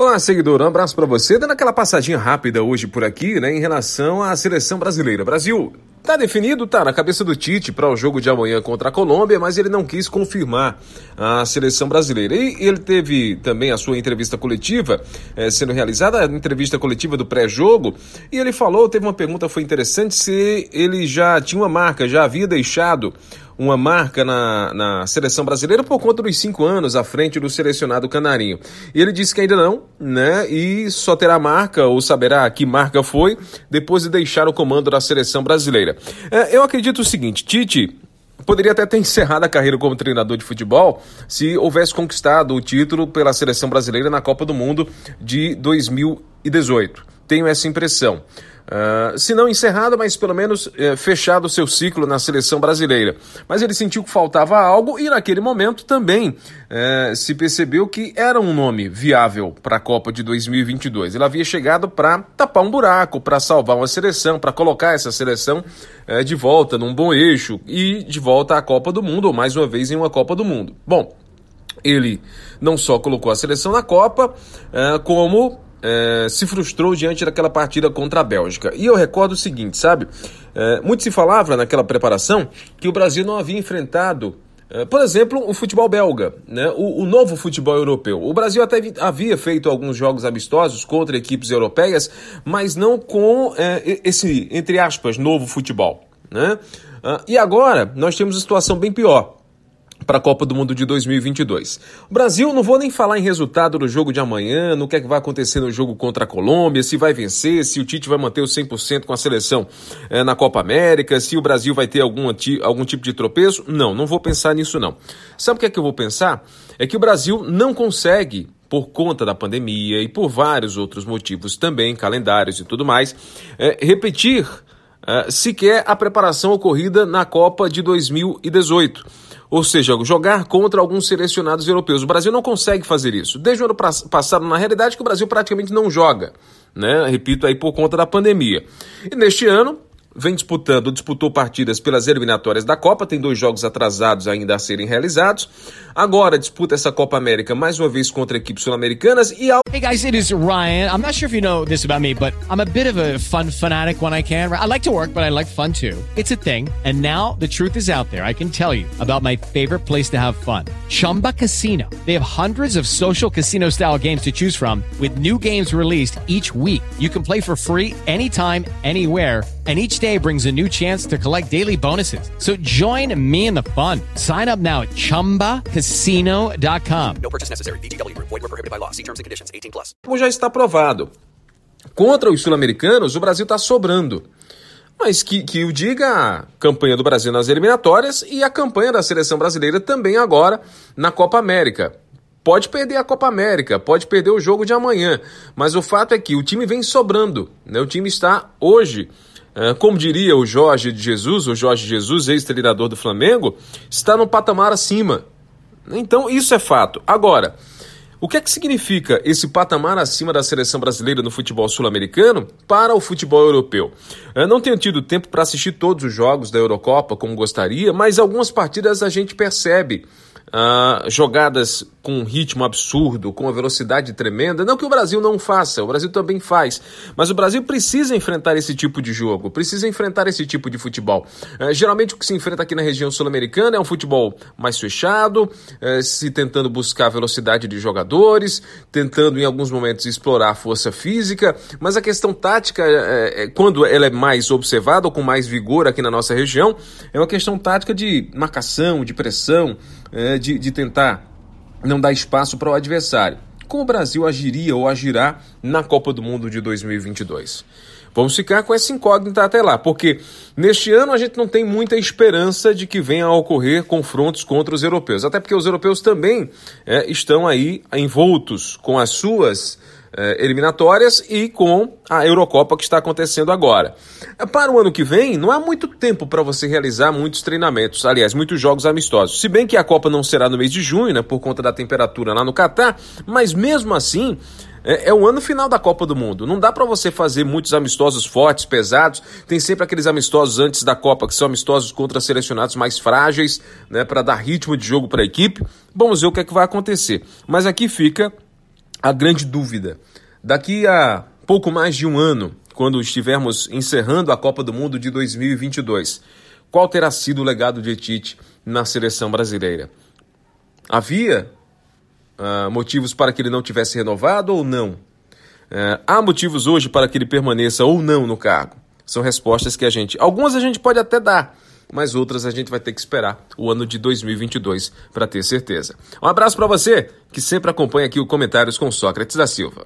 Olá, seguidor, um abraço para você. Dando aquela passadinha rápida hoje por aqui, né, em relação à seleção brasileira. Brasil Tá definido, tá na cabeça do Tite para o jogo de amanhã contra a Colômbia, mas ele não quis confirmar a seleção brasileira. E ele teve também a sua entrevista coletiva eh, sendo realizada, a entrevista coletiva do pré-jogo, e ele falou, teve uma pergunta foi interessante se ele já tinha uma marca, já havia deixado uma marca na, na seleção brasileira por conta dos cinco anos à frente do selecionado canarinho. E ele disse que ainda não, né? E só terá marca, ou saberá que marca foi, depois de deixar o comando da seleção brasileira. É, eu acredito o seguinte, Tite poderia até ter encerrado a carreira como treinador de futebol se houvesse conquistado o título pela seleção brasileira na Copa do Mundo de 2018. Tenho essa impressão. Uh, se não encerrado, mas pelo menos uh, fechado o seu ciclo na seleção brasileira. Mas ele sentiu que faltava algo e naquele momento também uh, se percebeu que era um nome viável para a Copa de 2022. Ele havia chegado para tapar um buraco, para salvar uma seleção, para colocar essa seleção eh, de volta num bom eixo e de volta à Copa do Mundo, ou mais uma vez em uma Copa do Mundo. Bom, ele não só colocou a seleção na Copa, como é, se frustrou diante daquela partida contra a Bélgica. E eu recordo o seguinte, sabe? É, muito se falava naquela preparação que o Brasil não havia enfrentado, é, por exemplo, o futebol belga, né? O, o, novo futebol europeu. O Brasil até havia feito alguns jogos amistosos contra equipes europeias, mas não com é, esse, entre aspas, novo futebol. Né? Ah, e agora nós temos uma situação bem pior para a Copa do Mundo de 2022. O Brasil, não vou nem falar em resultado do jogo de amanhã, no que é que vai acontecer no jogo contra a Colômbia, se vai vencer, se o Tite vai manter o 100% com a seleção é, na Copa América, se o Brasil vai ter algum, algum tipo de tropeço. Não, não vou pensar nisso não. Sabe o que é que eu vou pensar? É que o Brasil não consegue por conta da pandemia e por vários outros motivos também, calendários e tudo mais, é, repetir é, sequer a preparação ocorrida na Copa de 2018. Ou seja, jogar contra alguns selecionados europeus. O Brasil não consegue fazer isso. Desde o ano passado, na realidade, que o Brasil praticamente não joga. Né? Repito aí por conta da pandemia. E neste ano, vem disputando, disputou partidas pelas eliminatórias da Copa, tem dois jogos atrasados ainda a serem realizados. Agora disputa essa Copa América mais uma vez contra equipes sul-americanas e ao... Hey guys, it is Ryan. I'm not sure if you know this about me, but I'm a bit of a fun fanatic when I can. I like to work, but I like fun too. It's a thing. And now the truth is out there. I can tell you about my favorite place to have fun. Chumba Casino. They have hundreds of social casino style games to choose from with new games released each week. You can play for free anytime, anywhere and each day brings a new chance to collect daily bonuses. So join me in the fun. Sign up now at ChumbaCasino.com. No purchase necessary. BGW. Void were prohibited by law. See terms and conditions. 18 plus. Já está provado. Contra os sul-americanos, o Brasil está sobrando. Mas que, que o diga a campanha do Brasil nas eliminatórias e a campanha da seleção brasileira também agora na Copa América. Pode perder a Copa América, pode perder o jogo de amanhã, mas o fato é que o time vem sobrando. Né? O time está hoje como diria o Jorge de Jesus, o Jorge Jesus, ex-treinador do Flamengo, está no patamar acima. Então, isso é fato. Agora, o que é que significa esse patamar acima da seleção brasileira no futebol sul-americano para o futebol europeu? Eu não tenho tido tempo para assistir todos os jogos da Eurocopa como gostaria, mas algumas partidas a gente percebe uh, jogadas com um ritmo absurdo, com uma velocidade tremenda. Não que o Brasil não faça, o Brasil também faz. Mas o Brasil precisa enfrentar esse tipo de jogo, precisa enfrentar esse tipo de futebol. Uh, geralmente o que se enfrenta aqui na região sul-americana é um futebol mais fechado, uh, se tentando buscar velocidade de jogadores, tentando em alguns momentos explorar a força física, mas a questão tática, é, é, quando ela é mais observada ou com mais vigor aqui na nossa região, é uma questão tática de marcação, de pressão, é, de, de tentar não dar espaço para o adversário. Como o Brasil agiria ou agirá na Copa do Mundo de 2022? Vamos ficar com essa incógnita até lá, porque neste ano a gente não tem muita esperança de que venha a ocorrer confrontos contra os europeus, até porque os europeus também é, estão aí envoltos com as suas é, eliminatórias e com a Eurocopa que está acontecendo agora. Para o ano que vem, não há muito tempo para você realizar muitos treinamentos, aliás, muitos jogos amistosos. Se bem que a Copa não será no mês de junho, né, por conta da temperatura lá no Catar, mas mesmo assim. É, é, o ano final da Copa do Mundo. Não dá para você fazer muitos amistosos fortes, pesados. Tem sempre aqueles amistosos antes da Copa que são amistosos contra selecionados mais frágeis, né, para dar ritmo de jogo para a equipe. Vamos ver o que é que vai acontecer. Mas aqui fica a grande dúvida. Daqui a pouco mais de um ano, quando estivermos encerrando a Copa do Mundo de 2022, qual terá sido o legado de Tite na seleção brasileira? Havia uh, motivos para que ele não tivesse renovado ou não? Uh, há motivos hoje para que ele permaneça ou não no cargo? São respostas que a gente. Algumas a gente pode até dar, mas outras a gente vai ter que esperar o ano de 2022 para ter certeza. Um abraço para você que sempre acompanha aqui o Comentários com Sócrates da Silva.